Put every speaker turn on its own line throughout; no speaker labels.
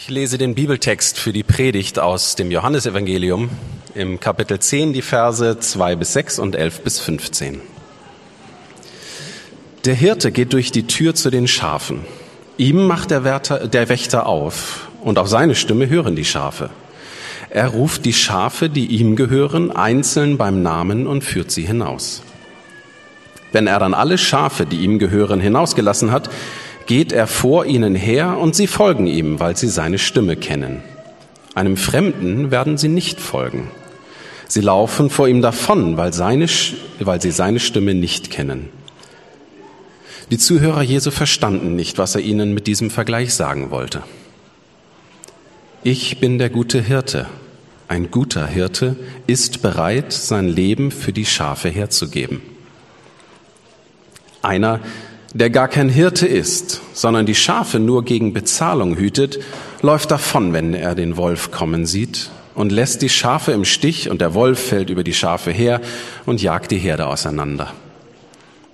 Ich lese den Bibeltext für die Predigt aus dem Johannesevangelium im Kapitel 10, die Verse 2 bis 6 und 11 bis 15. Der Hirte geht durch die Tür zu den Schafen. Ihm macht der, Wärter, der Wächter auf und auf seine Stimme hören die Schafe. Er ruft die Schafe, die ihm gehören, einzeln beim Namen und führt sie hinaus. Wenn er dann alle Schafe, die ihm gehören, hinausgelassen hat, geht er vor ihnen her und sie folgen ihm, weil sie seine Stimme kennen. Einem Fremden werden sie nicht folgen. Sie laufen vor ihm davon, weil, seine, weil sie seine Stimme nicht kennen. Die Zuhörer Jesu verstanden nicht, was er ihnen mit diesem Vergleich sagen wollte. Ich bin der gute Hirte. Ein guter Hirte ist bereit, sein Leben für die Schafe herzugeben. Einer, der gar kein Hirte ist, sondern die Schafe nur gegen Bezahlung hütet, läuft davon, wenn er den Wolf kommen sieht und lässt die Schafe im Stich und der Wolf fällt über die Schafe her und jagt die Herde auseinander.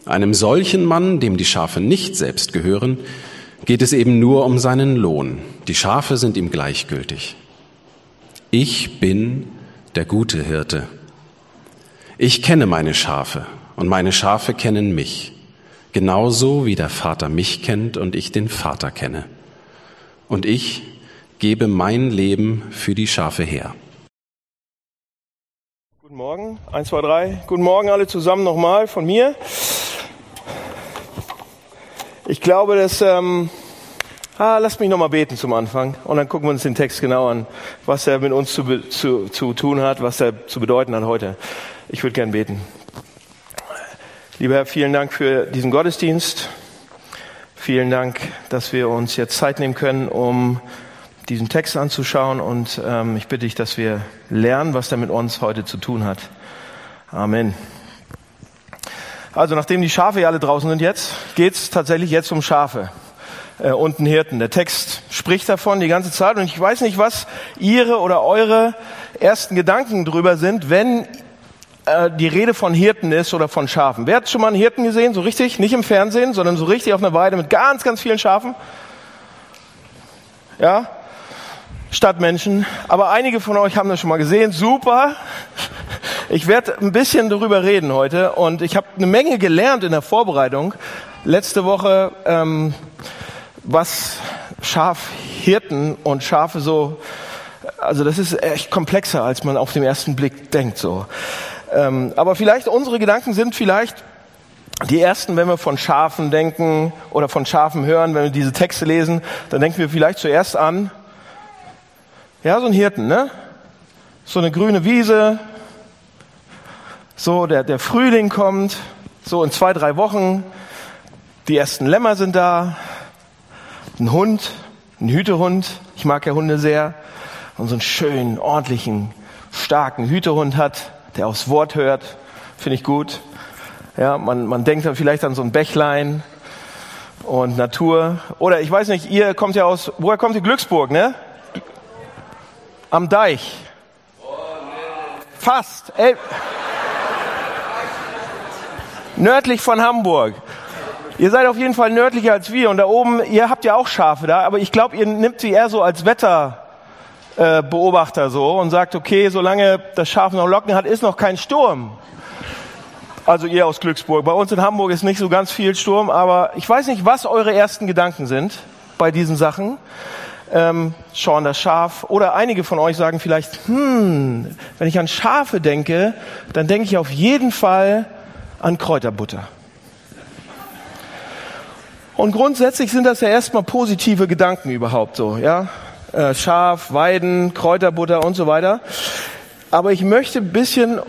Einem solchen Mann, dem die Schafe nicht selbst gehören, geht es eben nur um seinen Lohn. Die Schafe sind ihm gleichgültig. Ich bin der gute Hirte. Ich kenne meine Schafe und meine Schafe kennen mich genauso wie der Vater mich kennt und ich den Vater kenne. Und ich gebe mein Leben für die Schafe her.
Guten Morgen, eins, zwei, drei. Guten Morgen alle zusammen nochmal von mir. Ich glaube, dass ähm, ah, lasst mich nochmal beten zum Anfang und dann gucken wir uns den Text genau an, was er mit uns zu, zu, zu tun hat, was er zu bedeuten hat heute. Ich würde gern beten. Lieber Herr, vielen Dank für diesen Gottesdienst. Vielen Dank, dass wir uns jetzt Zeit nehmen können, um diesen Text anzuschauen. Und ähm, ich bitte dich, dass wir lernen, was der mit uns heute zu tun hat. Amen. Also, nachdem die Schafe ja alle draußen sind jetzt, geht's tatsächlich jetzt um Schafe äh, und einen Hirten. Der Text spricht davon die ganze Zeit. Und ich weiß nicht, was Ihre oder eure ersten Gedanken drüber sind, wenn äh, die Rede von Hirten ist oder von Schafen. Wer hat schon mal einen Hirten gesehen? So richtig? Nicht im Fernsehen, sondern so richtig auf einer Weide mit ganz, ganz vielen Schafen? Ja? Stadtmenschen. Aber einige von euch haben das schon mal gesehen. Super. Ich werde ein bisschen darüber reden heute und ich habe eine Menge gelernt in der Vorbereitung. Letzte Woche, ähm, was Schafhirten und Schafe so, also das ist echt komplexer, als man auf den ersten Blick denkt so. Ähm, aber vielleicht unsere Gedanken sind vielleicht die ersten, wenn wir von Schafen denken oder von Schafen hören, wenn wir diese Texte lesen, dann denken wir vielleicht zuerst an, ja, so ein Hirten, ne? So eine grüne Wiese, so der, der Frühling kommt, so in zwei, drei Wochen, die ersten Lämmer sind da, ein Hund, ein Hütehund, ich mag ja Hunde sehr, und so einen schönen, ordentlichen, starken Hütehund hat, der aufs Wort hört, finde ich gut. Ja, man, man denkt dann vielleicht an so ein Bächlein und Natur. Oder ich weiß nicht, ihr kommt ja aus, woher kommt ihr? Glücksburg, ne? Am Deich. Fast. Ey. Nördlich von Hamburg. Ihr seid auf jeden Fall nördlicher als wir und da oben, ihr habt ja auch Schafe da, aber ich glaube, ihr nimmt sie eher so als Wetter, äh, Beobachter so und sagt, okay, solange das Schaf noch Locken hat, ist noch kein Sturm. Also ihr aus Glücksburg. Bei uns in Hamburg ist nicht so ganz viel Sturm, aber ich weiß nicht, was eure ersten Gedanken sind bei diesen Sachen. Ähm, schauen das Schaf. Oder einige von euch sagen vielleicht, hm, wenn ich an Schafe denke, dann denke ich auf jeden Fall an Kräuterbutter. Und grundsätzlich sind das ja erstmal positive Gedanken überhaupt so, ja. Äh, Schaf, Weiden, Kräuterbutter und so weiter. Aber ich möchte ein bisschen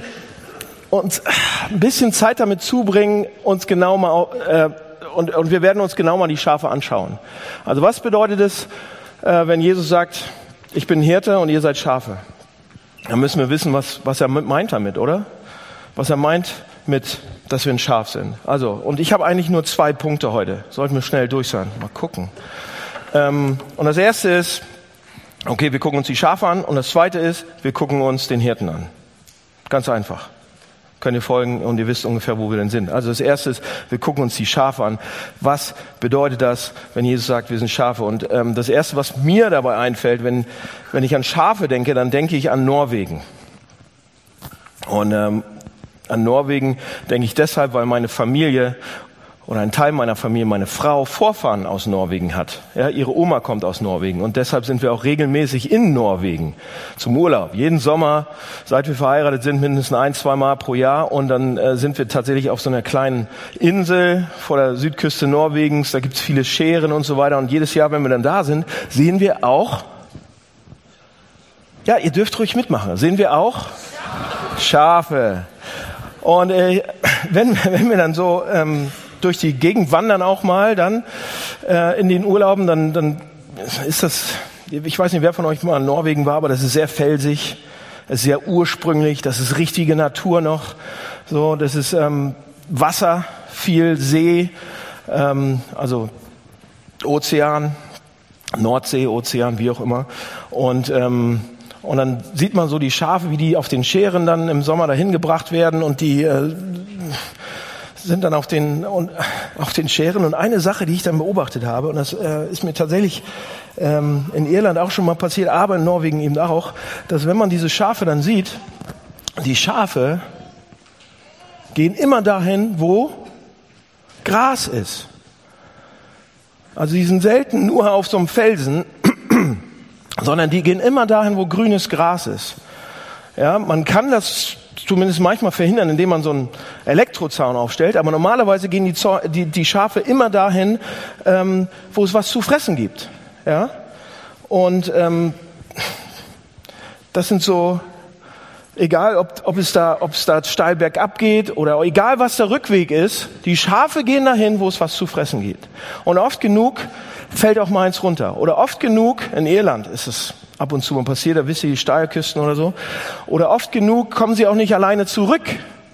uns ein bisschen Zeit damit zubringen, uns genau mal äh, und, und wir werden uns genau mal die Schafe anschauen. Also was bedeutet es, äh, wenn Jesus sagt, ich bin Hirte und ihr seid Schafe? Dann müssen wir wissen, was, was er meint damit, oder? Was er meint mit, dass wir ein Schaf sind. Also, und ich habe eigentlich nur zwei Punkte heute. Sollten wir schnell durch sein. Mal gucken. Ähm, und das erste ist, Okay, wir gucken uns die Schafe an und das zweite ist, wir gucken uns den Hirten an. Ganz einfach. Könnt ihr folgen und ihr wisst ungefähr, wo wir denn sind. Also das erste ist, wir gucken uns die Schafe an. Was bedeutet das, wenn Jesus sagt, wir sind Schafe? Und ähm, das erste, was mir dabei einfällt, wenn, wenn ich an Schafe denke, dann denke ich an Norwegen. Und ähm, an Norwegen denke ich deshalb, weil meine Familie oder ein Teil meiner Familie, meine Frau, Vorfahren aus Norwegen hat. Ja, ihre Oma kommt aus Norwegen und deshalb sind wir auch regelmäßig in Norwegen zum Urlaub. Jeden Sommer, seit wir verheiratet sind, mindestens ein, zwei Mal pro Jahr und dann äh, sind wir tatsächlich auf so einer kleinen Insel vor der Südküste Norwegens. Da gibt's viele Scheren und so weiter und jedes Jahr, wenn wir dann da sind, sehen wir auch, ja, ihr dürft ruhig mitmachen, sehen wir auch Schafe. Und äh, wenn, wenn wir dann so ähm, durch die Gegend wandern auch mal dann äh, in den Urlauben, dann, dann ist das, ich weiß nicht, wer von euch mal in Norwegen war, aber das ist sehr felsig, ist sehr ursprünglich, das ist richtige Natur noch, so, das ist ähm, Wasser, viel See, ähm, also Ozean, Nordsee, Ozean, wie auch immer. Und ähm, und dann sieht man so die Schafe, wie die auf den Scheren dann im Sommer dahin gebracht werden und die äh, sind dann auf den, auf den Scheren. Und eine Sache, die ich dann beobachtet habe, und das äh, ist mir tatsächlich ähm, in Irland auch schon mal passiert, aber in Norwegen eben auch, dass wenn man diese Schafe dann sieht, die Schafe gehen immer dahin, wo Gras ist. Also die sind selten nur auf so einem Felsen, sondern die gehen immer dahin, wo grünes Gras ist. Ja, man kann das zumindest manchmal verhindern, indem man so einen Elektrozaun aufstellt. Aber normalerweise gehen die, die, die Schafe immer dahin, ähm, wo es was zu fressen gibt. Ja? Und ähm, das sind so, egal ob, ob, es da, ob es da steil bergab geht oder egal was der Rückweg ist, die Schafe gehen dahin, wo es was zu fressen gibt. Und oft genug fällt auch mal eins runter. Oder oft genug, in Irland ist es ab und zu mal passiert, da wisst ihr die Steilküsten oder so. Oder oft genug kommen sie auch nicht alleine zurück.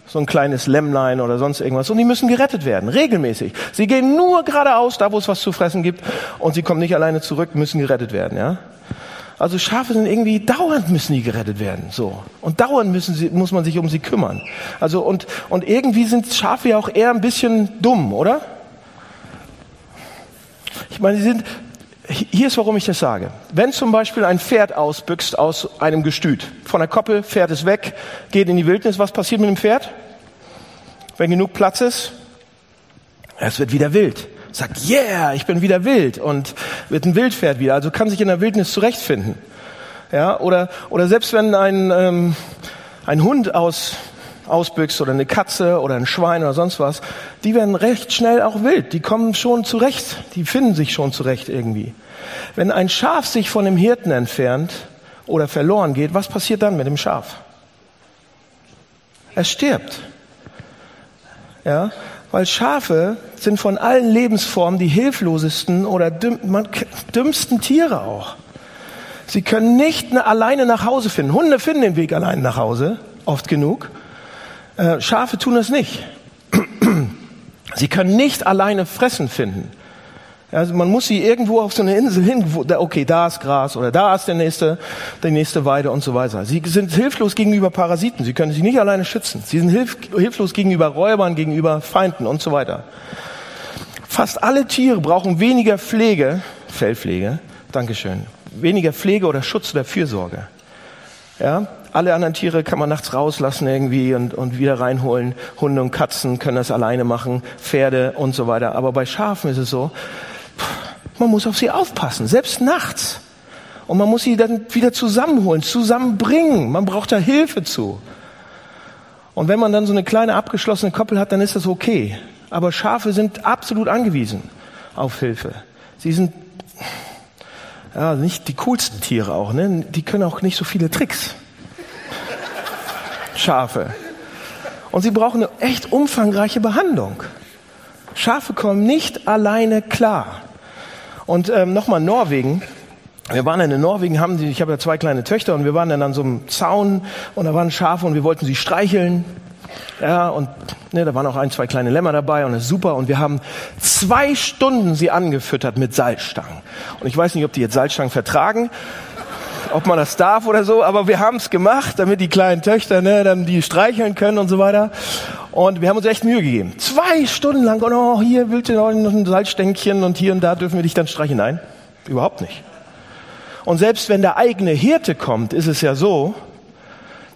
So ein kleines Lämmlein oder sonst irgendwas. Und die müssen gerettet werden, regelmäßig. Sie gehen nur geradeaus, da wo es was zu fressen gibt. Und sie kommen nicht alleine zurück, müssen gerettet werden, ja. Also Schafe sind irgendwie dauernd müssen die gerettet werden, so. Und dauernd müssen sie, muss man sich um sie kümmern. Also und, und irgendwie sind Schafe ja auch eher ein bisschen dumm, oder? Ich meine, sie sind, hier ist, warum ich das sage. Wenn zum Beispiel ein Pferd ausbüchst aus einem Gestüt, von der Koppel, fährt es weg, geht in die Wildnis, was passiert mit dem Pferd? Wenn genug Platz ist, es wird wieder wild. Sagt, yeah, ich bin wieder wild und wird ein Wildpferd wieder. Also kann sich in der Wildnis zurechtfinden. Ja, oder, oder selbst wenn ein, ähm, ein Hund aus ausbüchst oder eine Katze oder ein Schwein oder sonst was, die werden recht schnell auch wild. Die kommen schon zurecht. Die finden sich schon zurecht irgendwie. Wenn ein Schaf sich von dem Hirten entfernt oder verloren geht, was passiert dann mit dem Schaf? Es stirbt. Ja, weil Schafe sind von allen Lebensformen die hilflosesten oder dümmsten Tiere auch. Sie können nicht alleine nach Hause finden. Hunde finden den Weg allein nach Hause, oft genug. Äh, Schafe tun das nicht. Sie können nicht alleine Fressen finden. Also man muss sie irgendwo auf so eine Insel hin, wo, okay, da ist Gras oder da ist der nächste, die nächste Weide und so weiter. Sie sind hilflos gegenüber Parasiten. Sie können sich nicht alleine schützen. Sie sind hilf, hilflos gegenüber Räubern, gegenüber Feinden und so weiter. Fast alle Tiere brauchen weniger Pflege, Fellpflege, Dankeschön, weniger Pflege oder Schutz oder Fürsorge. Ja, alle anderen Tiere kann man nachts rauslassen irgendwie und, und wieder reinholen. Hunde und Katzen können das alleine machen, Pferde und so weiter. Aber bei Schafen ist es so, man muss auf sie aufpassen, selbst nachts. Und man muss sie dann wieder zusammenholen, zusammenbringen. Man braucht da Hilfe zu. Und wenn man dann so eine kleine abgeschlossene Koppel hat, dann ist das okay. Aber Schafe sind absolut angewiesen auf Hilfe. Sie sind ja, nicht die coolsten Tiere auch, ne? Die können auch nicht so viele Tricks. Schafe. Und sie brauchen eine echt umfangreiche Behandlung. Schafe kommen nicht alleine klar. Und ähm, nochmal Norwegen. Wir waren dann in Norwegen, haben die, ich habe ja zwei kleine Töchter und wir waren dann an so einem Zaun und da waren Schafe und wir wollten sie streicheln. Ja, und ne, da waren auch ein, zwei kleine Lämmer dabei und das ist super. Und wir haben zwei Stunden sie angefüttert mit Salzstangen. Und ich weiß nicht, ob die jetzt Salzstangen vertragen. Ob man das darf oder so, aber wir haben es gemacht, damit die kleinen Töchter ne, dann die streicheln können und so weiter. Und wir haben uns echt Mühe gegeben. Zwei Stunden lang, und oh, hier willst du noch ein Salzstänkchen und hier und da dürfen wir dich dann streichen. Nein, überhaupt nicht. Und selbst wenn der eigene Hirte kommt, ist es ja so,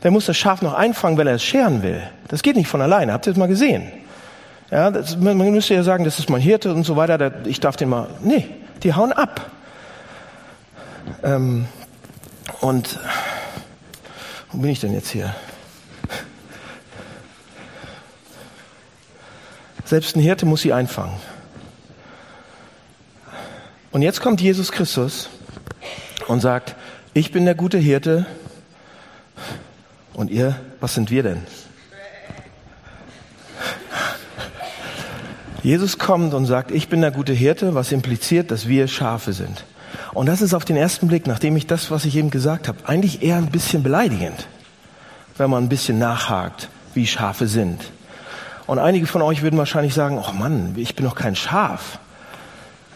der muss das Schaf noch einfangen, wenn er es scheren will. Das geht nicht von alleine. Habt ihr das mal gesehen? Ja, das, man müsste ja sagen, das ist mein Hirte und so weiter. Ich darf den mal. Nee, die hauen ab. Ähm, und wo bin ich denn jetzt hier? Selbst ein Hirte muss sie einfangen. Und jetzt kommt Jesus Christus und sagt, ich bin der gute Hirte und ihr, was sind wir denn? Jesus kommt und sagt, ich bin der gute Hirte, was impliziert, dass wir Schafe sind. Und das ist auf den ersten Blick, nachdem ich das, was ich eben gesagt habe, eigentlich eher ein bisschen beleidigend, wenn man ein bisschen nachhakt, wie Schafe sind. Und einige von euch würden wahrscheinlich sagen, oh Mann, ich bin doch kein Schaf.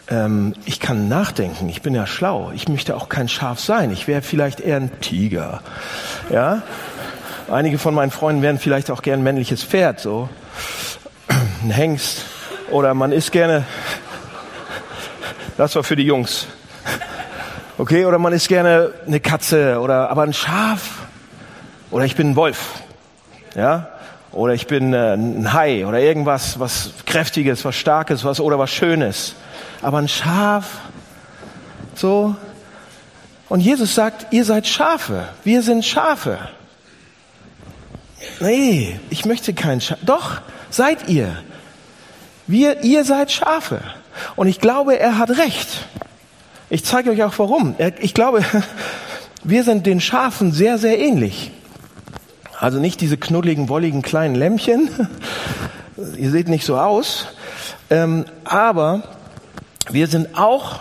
Ähm, ich kann nachdenken, ich bin ja schlau. Ich möchte auch kein Schaf sein. Ich wäre vielleicht eher ein Tiger. Ja? Einige von meinen Freunden wären vielleicht auch gern ein männliches Pferd, so. Ein Hengst. Oder man isst gerne, das war für die Jungs. Okay, oder man ist gerne eine Katze oder aber ein Schaf. Oder ich bin ein Wolf. Ja? Oder ich bin äh, ein Hai oder irgendwas, was kräftiges, was starkes, was oder was schönes. Aber ein Schaf so und Jesus sagt, ihr seid Schafe. Wir sind Schafe. Nee, ich möchte kein Schaf. Doch, seid ihr. Wir, ihr seid Schafe. Und ich glaube, er hat recht. Ich zeige euch auch warum. Ich glaube, wir sind den Schafen sehr, sehr ähnlich. Also nicht diese knuddeligen, wolligen kleinen Lämmchen. Ihr seht nicht so aus. Ähm, aber wir sind auch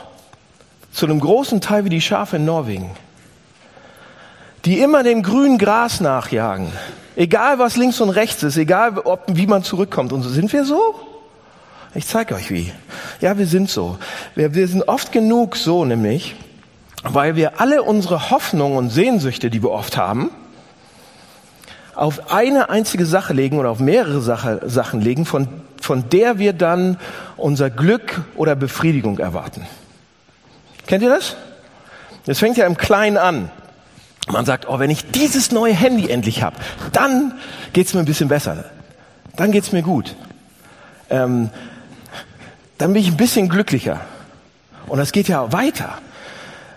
zu einem großen Teil wie die Schafe in Norwegen, die immer dem grünen Gras nachjagen. Egal was links und rechts ist, egal ob, wie man zurückkommt. Und so sind wir so? Ich zeige euch wie. Ja, wir sind so. Wir, wir sind oft genug so, nämlich, weil wir alle unsere Hoffnungen und Sehnsüchte, die wir oft haben, auf eine einzige Sache legen oder auf mehrere Sache, Sachen legen, von, von der wir dann unser Glück oder Befriedigung erwarten. Kennt ihr das? Das fängt ja im Kleinen an. Man sagt, oh, wenn ich dieses neue Handy endlich habe, dann geht's mir ein bisschen besser. Dann geht's mir gut. Ähm, dann bin ich ein bisschen glücklicher. Und das geht ja weiter.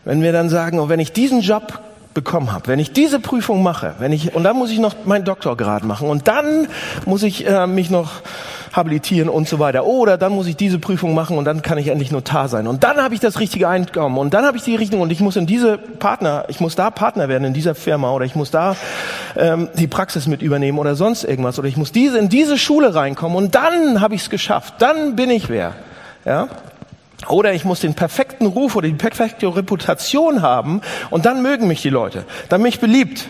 Wenn wir dann sagen, oh, wenn ich diesen Job bekommen habe, wenn ich diese Prüfung mache, wenn ich und dann muss ich noch meinen Doktorgrad machen und dann muss ich äh, mich noch habilitieren und so weiter. Oder dann muss ich diese Prüfung machen und dann kann ich endlich Notar sein. Und dann habe ich das richtige Einkommen und dann habe ich die Richtung und ich muss in diese Partner, ich muss da Partner werden in dieser Firma oder ich muss da ähm, die Praxis mit übernehmen oder sonst irgendwas oder ich muss diese in diese Schule reinkommen und dann habe ich es geschafft. Dann bin ich wer. Ja? Oder ich muss den perfekten Ruf oder die perfekte Reputation haben und dann mögen mich die Leute. Dann bin ich beliebt.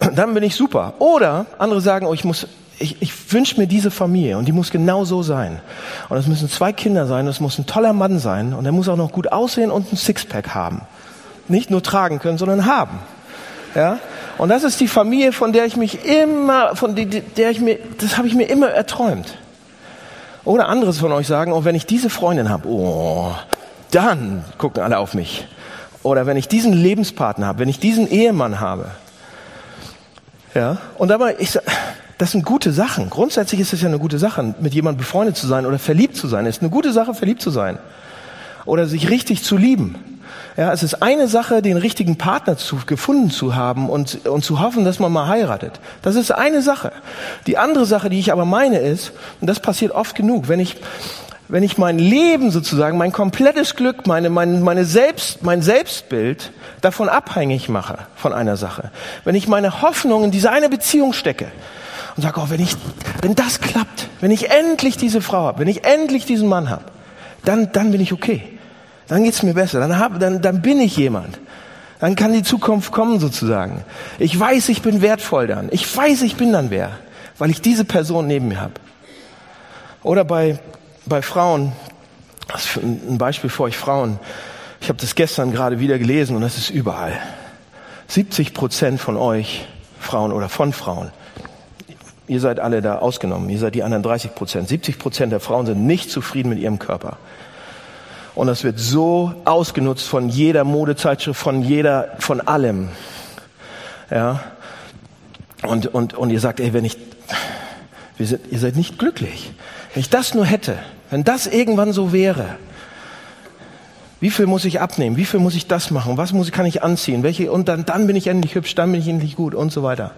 Dann bin ich super. Oder andere sagen, oh, ich muss, ich, ich wünsche mir diese Familie und die muss genau so sein. Und es müssen zwei Kinder sein, es muss ein toller Mann sein und er muss auch noch gut aussehen und ein Sixpack haben. Nicht nur tragen können, sondern haben. Ja? Und das ist die Familie, von der ich mich immer, von der ich mir, das habe ich mir immer erträumt. Oder anderes von euch sagen, oh, wenn ich diese Freundin habe, oh, dann gucken alle auf mich. Oder wenn ich diesen Lebenspartner habe, wenn ich diesen Ehemann habe. Ja, und aber ich das sind gute Sachen. Grundsätzlich ist es ja eine gute Sache, mit jemandem befreundet zu sein oder verliebt zu sein. Es ist eine gute Sache, verliebt zu sein. Oder sich richtig zu lieben. Ja, es ist eine Sache, den richtigen Partner zu, gefunden zu haben und, und zu hoffen, dass man mal heiratet. Das ist eine Sache. Die andere Sache, die ich aber meine, ist, und das passiert oft genug, wenn ich, wenn ich mein Leben sozusagen, mein komplettes Glück, meine, meine, meine Selbst, mein Selbstbild davon abhängig mache von einer Sache. Wenn ich meine Hoffnung in diese eine Beziehung stecke und sage, oh, wenn ich, wenn das klappt, wenn ich endlich diese Frau habe, wenn ich endlich diesen Mann habe, dann, dann bin ich okay dann geht's mir besser, dann, hab, dann, dann bin ich jemand. Dann kann die Zukunft kommen sozusagen. Ich weiß, ich bin wertvoll dann. Ich weiß, ich bin dann wer, weil ich diese Person neben mir habe. Oder bei, bei Frauen, ein Beispiel für euch Frauen. Ich habe das gestern gerade wieder gelesen und das ist überall. 70 Prozent von euch, Frauen oder von Frauen, ihr seid alle da ausgenommen, ihr seid die anderen 30 Prozent. 70 Prozent der Frauen sind nicht zufrieden mit ihrem Körper. Und das wird so ausgenutzt von jeder Modezeitschrift, von jeder, von allem. Ja. Und, und, und ihr sagt, ey, wenn ich, wir sind, ihr seid nicht glücklich. Wenn ich das nur hätte, wenn das irgendwann so wäre, wie viel muss ich abnehmen? Wie viel muss ich das machen? Was muss, kann ich anziehen? Welche, und dann, dann bin ich endlich hübsch, dann bin ich endlich gut und so weiter.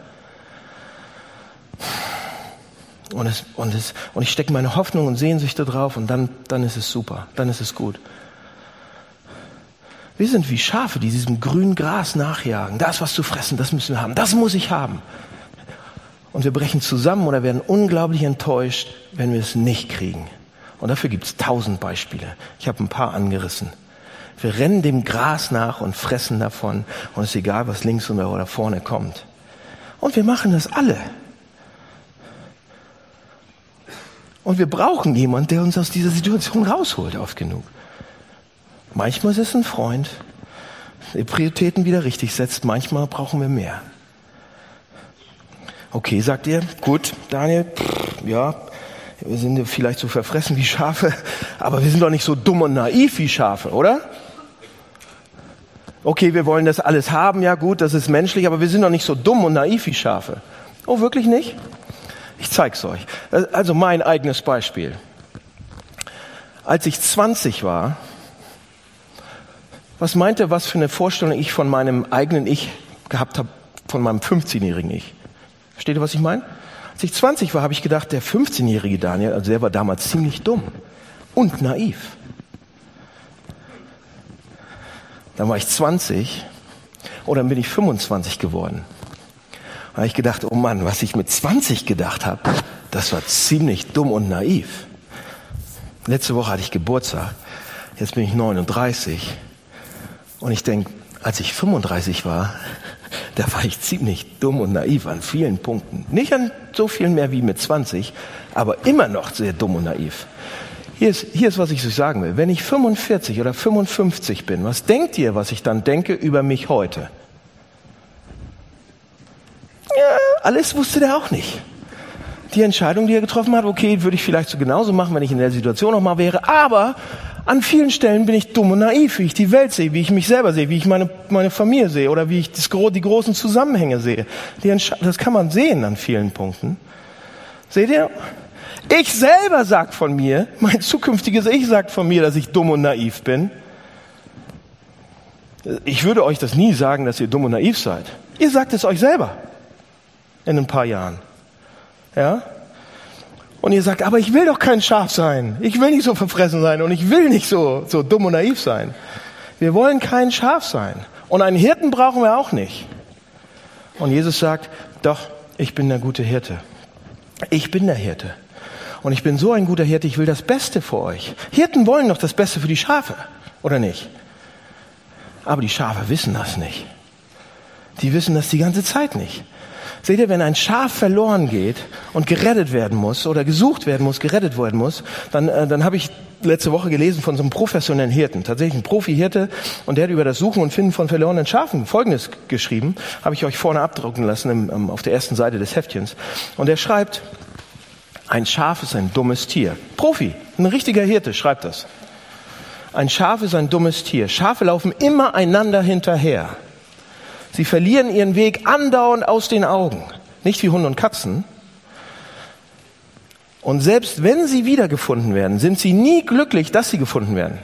Und, es, und, es, und ich stecke meine Hoffnung und Sehnsüchte drauf und dann, dann ist es super, dann ist es gut. Wir sind wie Schafe, die diesem grünen Gras nachjagen. Das, was zu fressen, das müssen wir haben. Das muss ich haben. Und wir brechen zusammen oder werden unglaublich enttäuscht, wenn wir es nicht kriegen. Und dafür gibt es tausend Beispiele. Ich habe ein paar angerissen. Wir rennen dem Gras nach und fressen davon. Und es ist egal, was links oder vorne kommt. Und wir machen das alle. Und wir brauchen jemanden, der uns aus dieser Situation rausholt, oft genug. Manchmal ist es ein Freund, der Prioritäten wieder richtig setzt. Manchmal brauchen wir mehr. Okay, sagt ihr, gut, Daniel, pff, ja, wir sind vielleicht so verfressen wie Schafe, aber wir sind doch nicht so dumm und naiv wie Schafe, oder? Okay, wir wollen das alles haben, ja gut, das ist menschlich, aber wir sind doch nicht so dumm und naiv wie Schafe. Oh, wirklich nicht? Ich zeig's euch. Also mein eigenes Beispiel. Als ich 20 war, was meint ihr, was für eine Vorstellung ich von meinem eigenen Ich gehabt habe, von meinem 15-jährigen Ich? Versteht ihr, was ich meine? Als ich 20 war, habe ich gedacht, der 15-jährige Daniel, also der war damals ziemlich dumm und naiv. Dann war ich 20 und dann bin ich 25 geworden. Habe ich gedacht, oh Mann, was ich mit 20 gedacht habe, das war ziemlich dumm und naiv. Letzte Woche hatte ich Geburtstag, jetzt bin ich 39 und ich denke, als ich 35 war, da war ich ziemlich dumm und naiv an vielen Punkten. Nicht an so viel mehr wie mit 20, aber immer noch sehr dumm und naiv. Hier ist, hier ist, was ich euch sagen will. Wenn ich 45 oder 55 bin, was denkt ihr, was ich dann denke über mich heute? Ja, alles wusste der auch nicht. Die Entscheidung, die er getroffen hat, okay, würde ich vielleicht so genauso machen, wenn ich in der Situation nochmal wäre, aber an vielen Stellen bin ich dumm und naiv, wie ich die Welt sehe, wie ich mich selber sehe, wie ich meine, meine Familie sehe oder wie ich das, die großen Zusammenhänge sehe. das kann man sehen an vielen Punkten. Seht ihr? Ich selber sag von mir, mein zukünftiges Ich sagt von mir, dass ich dumm und naiv bin. Ich würde euch das nie sagen, dass ihr dumm und naiv seid. Ihr sagt es euch selber in ein paar Jahren. Ja? Und ihr sagt, aber ich will doch kein Schaf sein. Ich will nicht so verfressen sein und ich will nicht so, so dumm und naiv sein. Wir wollen kein Schaf sein. Und einen Hirten brauchen wir auch nicht. Und Jesus sagt, doch, ich bin der gute Hirte. Ich bin der Hirte. Und ich bin so ein guter Hirte, ich will das Beste für euch. Hirten wollen doch das Beste für die Schafe, oder nicht? Aber die Schafe wissen das nicht. Die wissen das die ganze Zeit nicht. Seht ihr, wenn ein Schaf verloren geht und gerettet werden muss oder gesucht werden muss, gerettet werden muss, dann, äh, dann habe ich letzte Woche gelesen von so einem professionellen Hirten, tatsächlich ein Profi-Hirte, und der hat über das Suchen und Finden von verlorenen Schafen Folgendes geschrieben, habe ich euch vorne abdrucken lassen im, um, auf der ersten Seite des Heftchens. Und er schreibt, ein Schaf ist ein dummes Tier. Profi, ein richtiger Hirte schreibt das. Ein Schaf ist ein dummes Tier. Schafe laufen immer einander hinterher. Sie verlieren ihren Weg andauernd aus den Augen. Nicht wie Hunde und Katzen. Und selbst wenn sie wiedergefunden werden, sind sie nie glücklich, dass sie gefunden werden.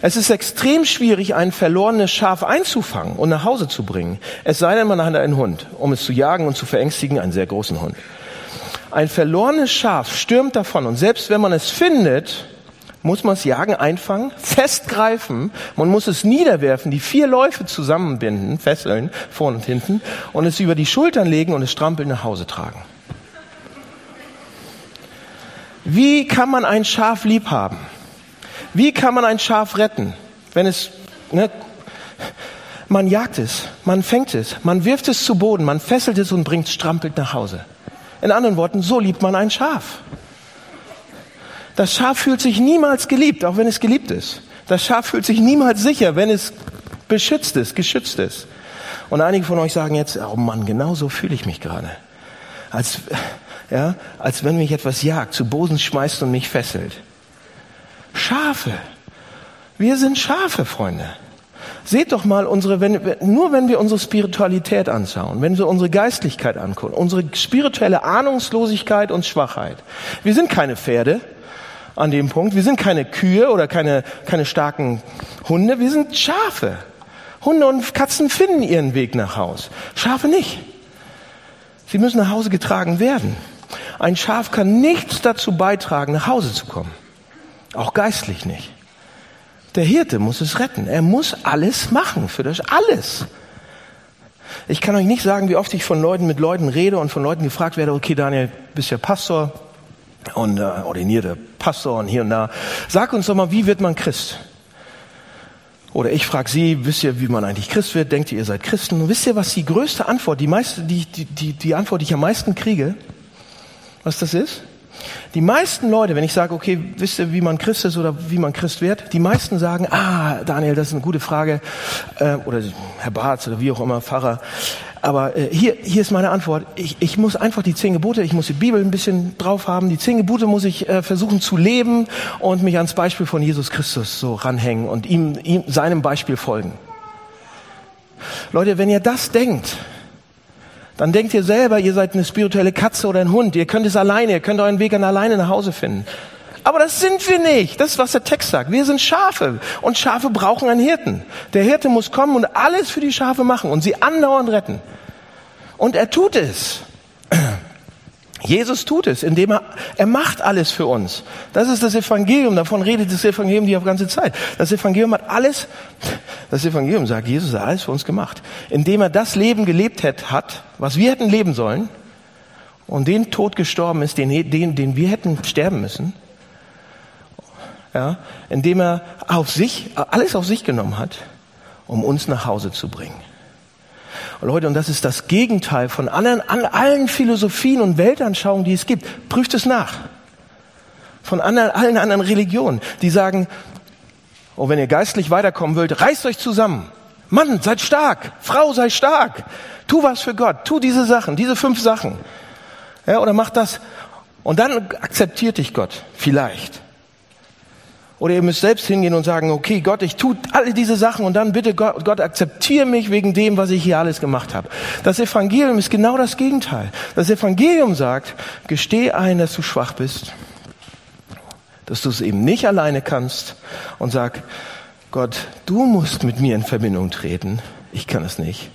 Es ist extrem schwierig, ein verlorenes Schaf einzufangen und nach Hause zu bringen. Es sei denn, man hat einen Hund, um es zu jagen und zu verängstigen, einen sehr großen Hund. Ein verlorenes Schaf stürmt davon und selbst wenn man es findet, muss man es jagen, einfangen, festgreifen, man muss es niederwerfen, die vier Läufe zusammenbinden, fesseln, vorne und hinten, und es über die Schultern legen und es strampeln nach Hause tragen. Wie kann man ein Schaf lieb haben? Wie kann man ein Schaf retten, wenn es, ne, man jagt es, man fängt es, man wirft es zu Boden, man fesselt es und bringt es strampelt nach Hause. In anderen Worten, so liebt man ein Schaf. Das Schaf fühlt sich niemals geliebt, auch wenn es geliebt ist. Das Schaf fühlt sich niemals sicher, wenn es beschützt ist, geschützt ist. Und einige von euch sagen jetzt, oh Mann, genau so fühle ich mich gerade. Als, ja, als wenn mich etwas jagt, zu Boden schmeißt und mich fesselt. Schafe. Wir sind Schafe, Freunde. Seht doch mal unsere, wenn, nur wenn wir unsere Spiritualität anschauen, wenn wir unsere Geistlichkeit angucken, unsere spirituelle Ahnungslosigkeit und Schwachheit. Wir sind keine Pferde an dem Punkt. Wir sind keine Kühe oder keine, keine starken Hunde. Wir sind Schafe. Hunde und Katzen finden ihren Weg nach Haus. Schafe nicht. Sie müssen nach Hause getragen werden. Ein Schaf kann nichts dazu beitragen, nach Hause zu kommen. Auch geistlich nicht. Der Hirte muss es retten. Er muss alles machen für das alles. Ich kann euch nicht sagen, wie oft ich von Leuten mit Leuten rede und von Leuten gefragt werde, okay Daniel, bist ja Pastor und äh, ordinierter Pastor und hier und da. Sag uns doch mal, wie wird man Christ? Oder ich frage Sie, wisst ihr, wie man eigentlich Christ wird? Denkt ihr, ihr seid Christen? Und wisst ihr, was die größte Antwort, die, meiste, die, die, die Antwort, die ich am meisten kriege, was das ist? Die meisten Leute, wenn ich sage, okay, wisst ihr, wie man Christ ist oder wie man Christ wird, die meisten sagen, ah, Daniel, das ist eine gute Frage, äh, oder Herr Barth oder wie auch immer, Pfarrer, aber äh, hier, hier ist meine Antwort. Ich, ich muss einfach die zehn Gebote, ich muss die Bibel ein bisschen drauf haben. Die zehn Gebote muss ich äh, versuchen zu leben und mich ans Beispiel von Jesus Christus so ranhängen und ihm, ihm seinem Beispiel folgen. Leute, wenn ihr das denkt, dann denkt ihr selber, ihr seid eine spirituelle Katze oder ein Hund. Ihr könnt es alleine, ihr könnt euren Weg an alleine nach Hause finden. Aber das sind wir nicht. Das ist, was der Text sagt. Wir sind Schafe. Und Schafe brauchen einen Hirten. Der Hirte muss kommen und alles für die Schafe machen und sie andauernd retten. Und er tut es. Jesus tut es, indem er, er macht alles für uns. Das ist das Evangelium, davon redet das Evangelium die ganze Zeit. Das Evangelium hat alles, das Evangelium sagt, Jesus hat alles für uns gemacht. Indem er das Leben gelebt hat, was wir hätten leben sollen, und den Tod gestorben ist, den, den, den wir hätten sterben müssen, ja, indem er auf sich, alles auf sich genommen hat, um uns nach Hause zu bringen. Und Leute, und das ist das Gegenteil von anderen, an allen Philosophien und Weltanschauungen, die es gibt. Prüft es nach. Von anderen, allen anderen Religionen, die sagen, oh, wenn ihr geistlich weiterkommen wollt, reißt euch zusammen. Mann, seid stark. Frau, sei stark. Tu was für Gott. Tu diese Sachen, diese fünf Sachen. Ja, oder mach das. Und dann akzeptiert dich Gott. Vielleicht. Oder ihr müsst selbst hingehen und sagen, okay, Gott, ich tue alle diese Sachen und dann bitte Gott, Gott akzeptiere mich wegen dem, was ich hier alles gemacht habe. Das Evangelium ist genau das Gegenteil. Das Evangelium sagt, gesteh ein, dass du schwach bist, dass du es eben nicht alleine kannst und sag, Gott, du musst mit mir in Verbindung treten. Ich kann es nicht,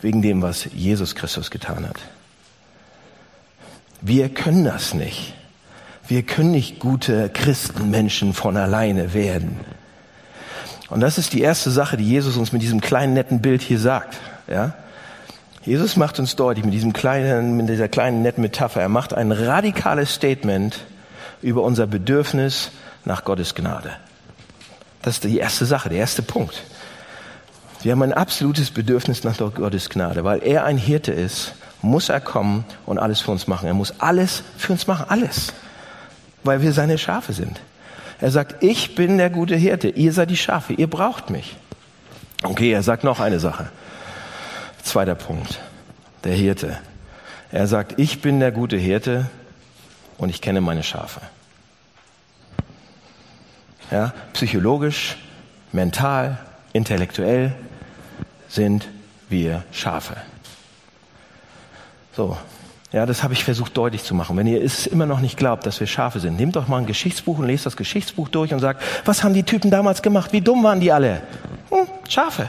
wegen dem, was Jesus Christus getan hat. Wir können das nicht. Wir können nicht gute Christenmenschen von alleine werden. Und das ist die erste Sache, die Jesus uns mit diesem kleinen netten Bild hier sagt. Ja? Jesus macht uns deutlich mit diesem kleinen, mit dieser kleinen netten Metapher. Er macht ein radikales Statement über unser Bedürfnis nach Gottes Gnade. Das ist die erste Sache, der erste Punkt. Wir haben ein absolutes Bedürfnis nach Gottes Gnade, weil er ein Hirte ist, muss er kommen und alles für uns machen. Er muss alles für uns machen, alles weil wir seine Schafe sind. Er sagt, ich bin der gute Hirte, ihr seid die Schafe, ihr braucht mich. Okay, er sagt noch eine Sache. Zweiter Punkt, der Hirte. Er sagt, ich bin der gute Hirte und ich kenne meine Schafe. Ja, psychologisch, mental, intellektuell sind wir Schafe. So, ja, das habe ich versucht deutlich zu machen. Wenn ihr es immer noch nicht glaubt, dass wir Schafe sind, nehmt doch mal ein Geschichtsbuch und lest das Geschichtsbuch durch und sagt, was haben die Typen damals gemacht? Wie dumm waren die alle? Hm, Schafe.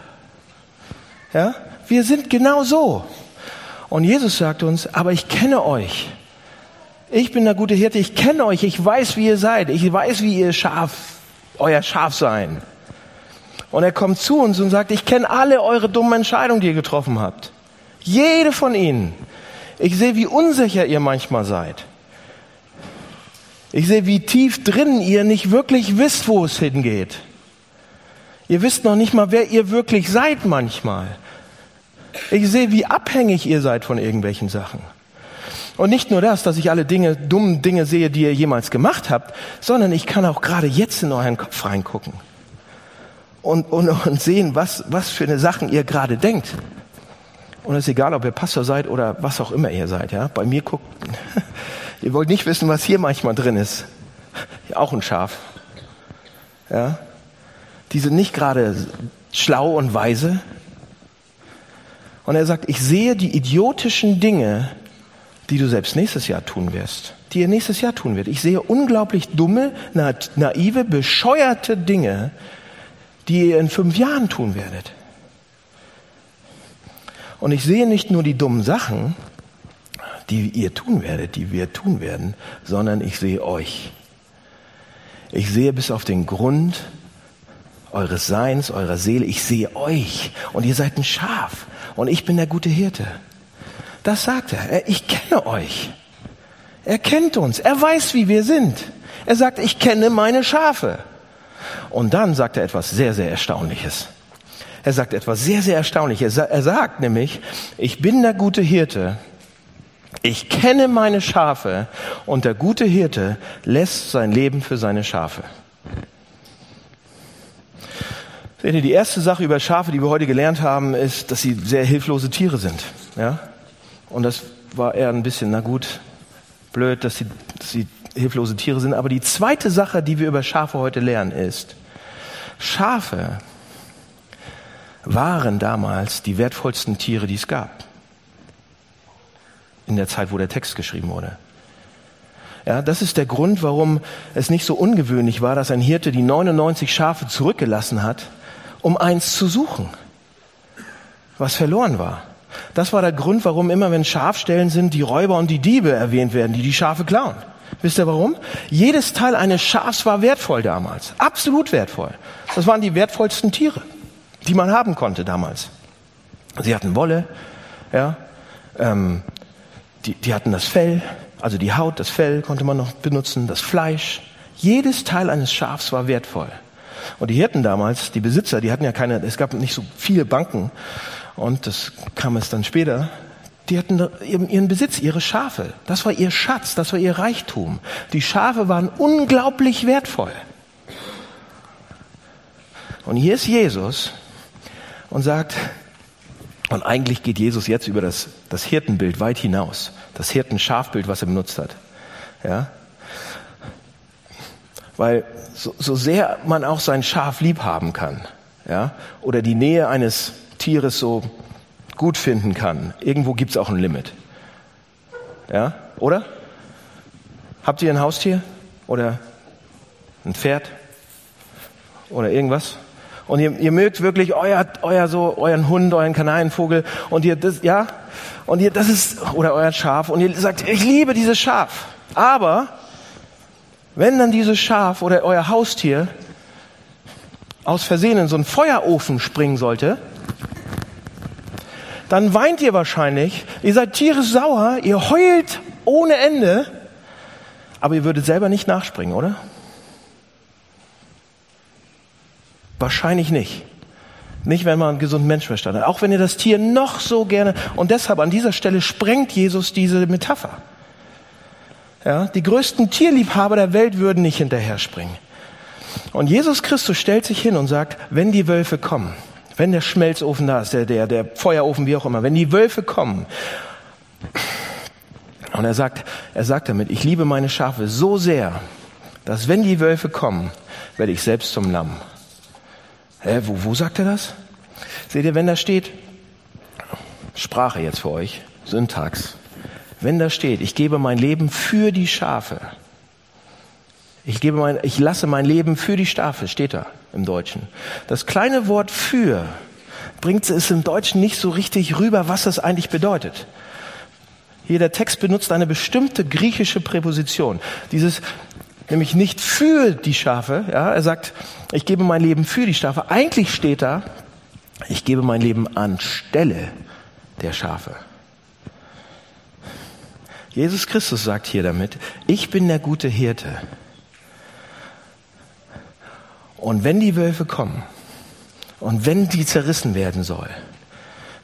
Ja, wir sind genau so. Und Jesus sagt uns, aber ich kenne euch. Ich bin der gute Hirte, ich kenne euch, ich weiß, wie ihr seid, ich weiß, wie ihr Schaf, euer Schaf sein. Und er kommt zu uns und sagt, ich kenne alle eure dummen Entscheidungen, die ihr getroffen habt. Jede von ihnen. Ich sehe, wie unsicher ihr manchmal seid. Ich sehe, wie tief drin ihr nicht wirklich wisst, wo es hingeht. Ihr wisst noch nicht mal, wer ihr wirklich seid manchmal. Ich sehe, wie abhängig ihr seid von irgendwelchen Sachen. Und nicht nur das, dass ich alle Dinge, dummen Dinge sehe, die ihr jemals gemacht habt, sondern ich kann auch gerade jetzt in euren Kopf reingucken. und, und, und sehen, was, was für eine Sachen ihr gerade denkt. Und es ist egal, ob ihr Pastor seid oder was auch immer ihr seid. Ja? Bei mir guckt, ihr wollt nicht wissen, was hier manchmal drin ist. Auch ein Schaf. Ja? Die sind nicht gerade schlau und weise. Und er sagt, ich sehe die idiotischen Dinge, die du selbst nächstes Jahr tun wirst, die ihr nächstes Jahr tun wird. Ich sehe unglaublich dumme, naive, bescheuerte Dinge, die ihr in fünf Jahren tun werdet. Und ich sehe nicht nur die dummen Sachen, die ihr tun werdet, die wir tun werden, sondern ich sehe euch. Ich sehe bis auf den Grund eures Seins, eurer Seele. Ich sehe euch und ihr seid ein Schaf und ich bin der gute Hirte. Das sagt er. Ich kenne euch. Er kennt uns. Er weiß, wie wir sind. Er sagt, ich kenne meine Schafe. Und dann sagt er etwas sehr, sehr Erstaunliches. Er sagt etwas sehr, sehr Erstaunliches. Er sagt nämlich, ich bin der gute Hirte. Ich kenne meine Schafe und der gute Hirte lässt sein Leben für seine Schafe. Seht ihr, die erste Sache über Schafe, die wir heute gelernt haben, ist, dass sie sehr hilflose Tiere sind. Ja? Und das war eher ein bisschen, na gut, blöd, dass sie, dass sie hilflose Tiere sind. Aber die zweite Sache, die wir über Schafe heute lernen, ist, Schafe waren damals die wertvollsten Tiere, die es gab. In der Zeit, wo der Text geschrieben wurde. Ja, das ist der Grund, warum es nicht so ungewöhnlich war, dass ein Hirte die 99 Schafe zurückgelassen hat um eins zu suchen, was verloren war. Das war der Grund, warum immer, wenn Schafstellen sind, die Räuber und die Diebe erwähnt werden, die die Schafe klauen. Wisst ihr warum? Jedes Teil eines Schafs war wertvoll damals. Absolut wertvoll. Das waren die wertvollsten Tiere, die man haben konnte damals. Sie hatten Wolle, ja, ähm, die, die hatten das Fell, also die Haut, das Fell konnte man noch benutzen, das Fleisch. Jedes Teil eines Schafs war wertvoll. Und die Hirten damals, die Besitzer, die hatten ja keine, es gab nicht so viele Banken. Und das kam es dann später. Die hatten ihren Besitz, ihre Schafe. Das war ihr Schatz, das war ihr Reichtum. Die Schafe waren unglaublich wertvoll. Und hier ist Jesus und sagt, und eigentlich geht Jesus jetzt über das, das Hirtenbild weit hinaus. Das Hirtenschafbild, was er benutzt hat. Ja? Weil so, so sehr man auch sein Schaf lieb haben kann, ja, oder die Nähe eines Tieres so gut finden kann, irgendwo gibt es auch ein Limit. Ja, oder? Habt ihr ein Haustier oder ein Pferd oder irgendwas? Und ihr, ihr mögt wirklich euer, euer so, euren Hund, euren Kanarienvogel. Und ihr das, ja, und ihr, das ist, oder euer Schaf. Und ihr sagt, ich liebe dieses Schaf. Aber wenn dann dieses Schaf oder euer Haustier aus Versehen in so einen Feuerofen springen sollte, dann weint ihr wahrscheinlich, ihr seid tierisch sauer, ihr heult ohne Ende, aber ihr würdet selber nicht nachspringen, oder? Wahrscheinlich nicht. Nicht, wenn man einen gesunden Menschenverstand hat. Auch wenn ihr das Tier noch so gerne, und deshalb an dieser Stelle sprengt Jesus diese Metapher. Ja, die größten Tierliebhaber der Welt würden nicht hinterher springen. Und Jesus Christus stellt sich hin und sagt, wenn die Wölfe kommen, wenn der Schmelzofen da ist, der, der, der Feuerofen, wie auch immer, wenn die Wölfe kommen, und er sagt, er sagt damit, ich liebe meine Schafe so sehr, dass wenn die Wölfe kommen, werde ich selbst zum Lamm. Hä, wo, wo sagt er das? Seht ihr, wenn da steht, Sprache jetzt für euch, Syntax, wenn da steht, ich gebe mein Leben für die Schafe, ich gebe mein, ich lasse mein Leben für die Schafe, steht da im Deutschen. Das kleine Wort für bringt es im Deutschen nicht so richtig rüber, was das eigentlich bedeutet. Hier der Text benutzt eine bestimmte griechische Präposition. Dieses, nämlich nicht für die Schafe, ja, er sagt, ich gebe mein Leben für die Schafe. Eigentlich steht da, ich gebe mein Leben anstelle der Schafe. Jesus Christus sagt hier damit, ich bin der gute Hirte. Und wenn die Wölfe kommen und wenn die zerrissen werden soll,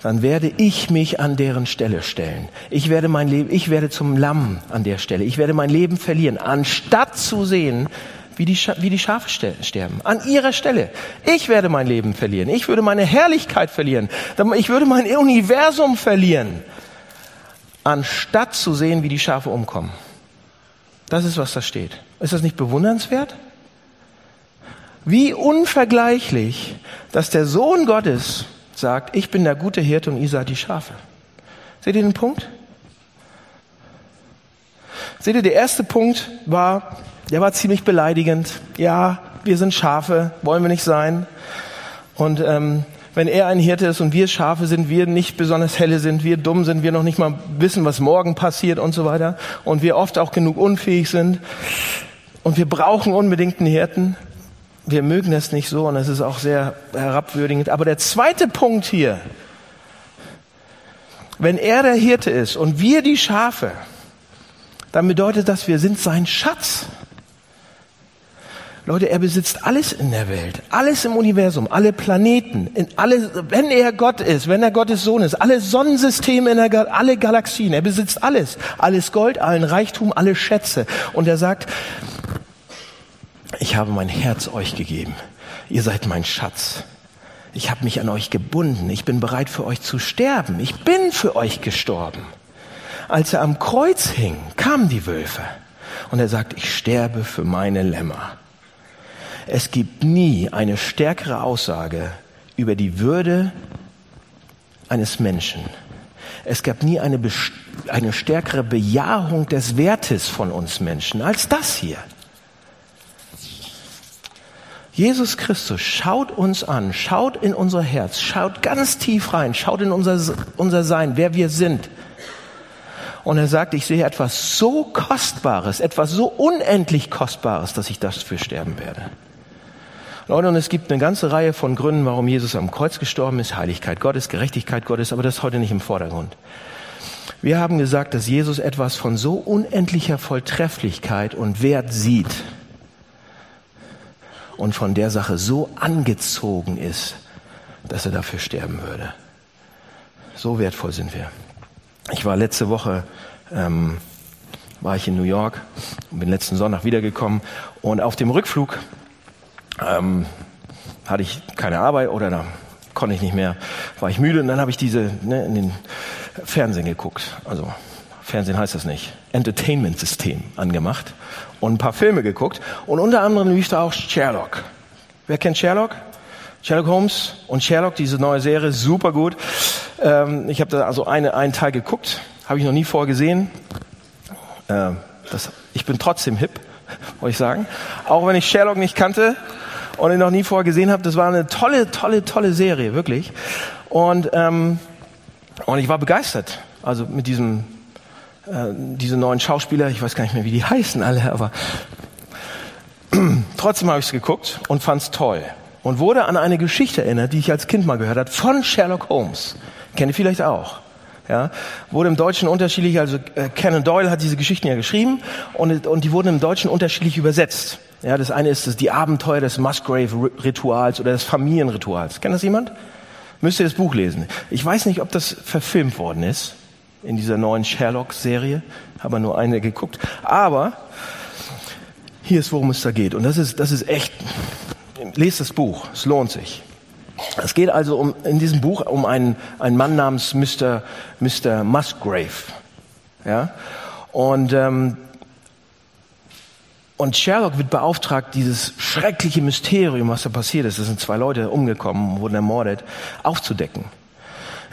dann werde ich mich an deren Stelle stellen. Ich werde mein Leben, ich werde zum Lamm an der Stelle. Ich werde mein Leben verlieren, anstatt zu sehen, wie die, wie die Schafe sterben. An ihrer Stelle. Ich werde mein Leben verlieren. Ich würde meine Herrlichkeit verlieren. Ich würde mein Universum verlieren. Anstatt zu sehen, wie die Schafe umkommen. Das ist, was da steht. Ist das nicht bewundernswert? Wie unvergleichlich, dass der Sohn Gottes sagt, ich bin der gute Hirte und ihr seid die Schafe. Seht ihr den Punkt? Seht ihr, der erste Punkt war, der war ziemlich beleidigend. Ja, wir sind Schafe, wollen wir nicht sein. Und ähm, wenn er ein Hirte ist und wir Schafe sind, wir nicht besonders helle sind, wir dumm sind, wir noch nicht mal wissen, was morgen passiert und so weiter. Und wir oft auch genug unfähig sind. Und wir brauchen unbedingt einen Hirten. Wir mögen es nicht so und es ist auch sehr herabwürdigend. Aber der zweite Punkt hier, wenn er der Hirte ist und wir die Schafe, dann bedeutet das, wir sind sein Schatz. Leute, er besitzt alles in der Welt, alles im Universum, alle Planeten, in alle, wenn er Gott ist, wenn er Gottes Sohn ist, alle Sonnensysteme in der, alle Galaxien, er besitzt alles, alles Gold, allen Reichtum, alle Schätze. Und er sagt, ich habe mein Herz euch gegeben. Ihr seid mein Schatz. Ich habe mich an euch gebunden. Ich bin bereit für euch zu sterben. Ich bin für euch gestorben. Als er am Kreuz hing, kamen die Wölfe und er sagt, ich sterbe für meine Lämmer. Es gibt nie eine stärkere Aussage über die Würde eines Menschen. Es gab nie eine, eine stärkere Bejahung des Wertes von uns Menschen als das hier. Jesus Christus schaut uns an, schaut in unser Herz, schaut ganz tief rein, schaut in unser, unser Sein, wer wir sind. Und er sagt, ich sehe etwas so Kostbares, etwas so unendlich Kostbares, dass ich dafür sterben werde. Leute, und es gibt eine ganze Reihe von Gründen, warum Jesus am Kreuz gestorben ist. Heiligkeit Gottes, Gerechtigkeit Gottes, aber das ist heute nicht im Vordergrund. Wir haben gesagt, dass Jesus etwas von so unendlicher Volltrefflichkeit und Wert sieht und von der Sache so angezogen ist, dass er dafür sterben würde. So wertvoll sind wir. Ich war letzte Woche, ähm, war ich in New York und bin letzten Sonntag wiedergekommen und auf dem Rückflug ähm, hatte ich keine Arbeit oder da konnte ich nicht mehr, war ich müde und dann habe ich diese ne, in den Fernsehen geguckt. Also Fernsehen heißt das nicht, Entertainment-System angemacht und ein paar Filme geguckt und unter anderem lief da auch Sherlock. Wer kennt Sherlock? Sherlock Holmes und Sherlock, diese neue Serie, super gut. Ähm, ich habe da also eine, einen Teil geguckt, habe ich noch nie vorher gesehen. Äh, das, ich bin trotzdem hip, wollte ich sagen. Auch wenn ich Sherlock nicht kannte und ihn noch nie vorher gesehen habe, das war eine tolle, tolle, tolle Serie, wirklich. Und, ähm, und ich war begeistert. Also mit diesem, äh, diese neuen Schauspieler, ich weiß gar nicht mehr, wie die heißen alle, aber trotzdem habe ich es geguckt und fand es toll. Und wurde an eine Geschichte erinnert, die ich als Kind mal gehört habe, von Sherlock Holmes. Kennt ihr vielleicht auch. Ja, wurde im Deutschen unterschiedlich, also äh, Conan Doyle hat diese Geschichten ja geschrieben und, und die wurden im Deutschen unterschiedlich übersetzt. Ja, das eine ist das, die Abenteuer des Musgrave-Rituals oder des Familienrituals. Kennt das jemand? Müsst ihr das Buch lesen. Ich weiß nicht, ob das verfilmt worden ist in dieser neuen Sherlock-Serie. Habe nur eine geguckt. Aber hier ist, worum es da geht. Und das ist, das ist echt, lest das Buch. Es lohnt sich. Es geht also um, in diesem Buch um einen, einen Mann namens Mr. Mr. Musgrave. Ja? Und, ähm, und Sherlock wird beauftragt, dieses schreckliche Mysterium, was da passiert ist, es sind zwei Leute umgekommen, wurden ermordet, aufzudecken.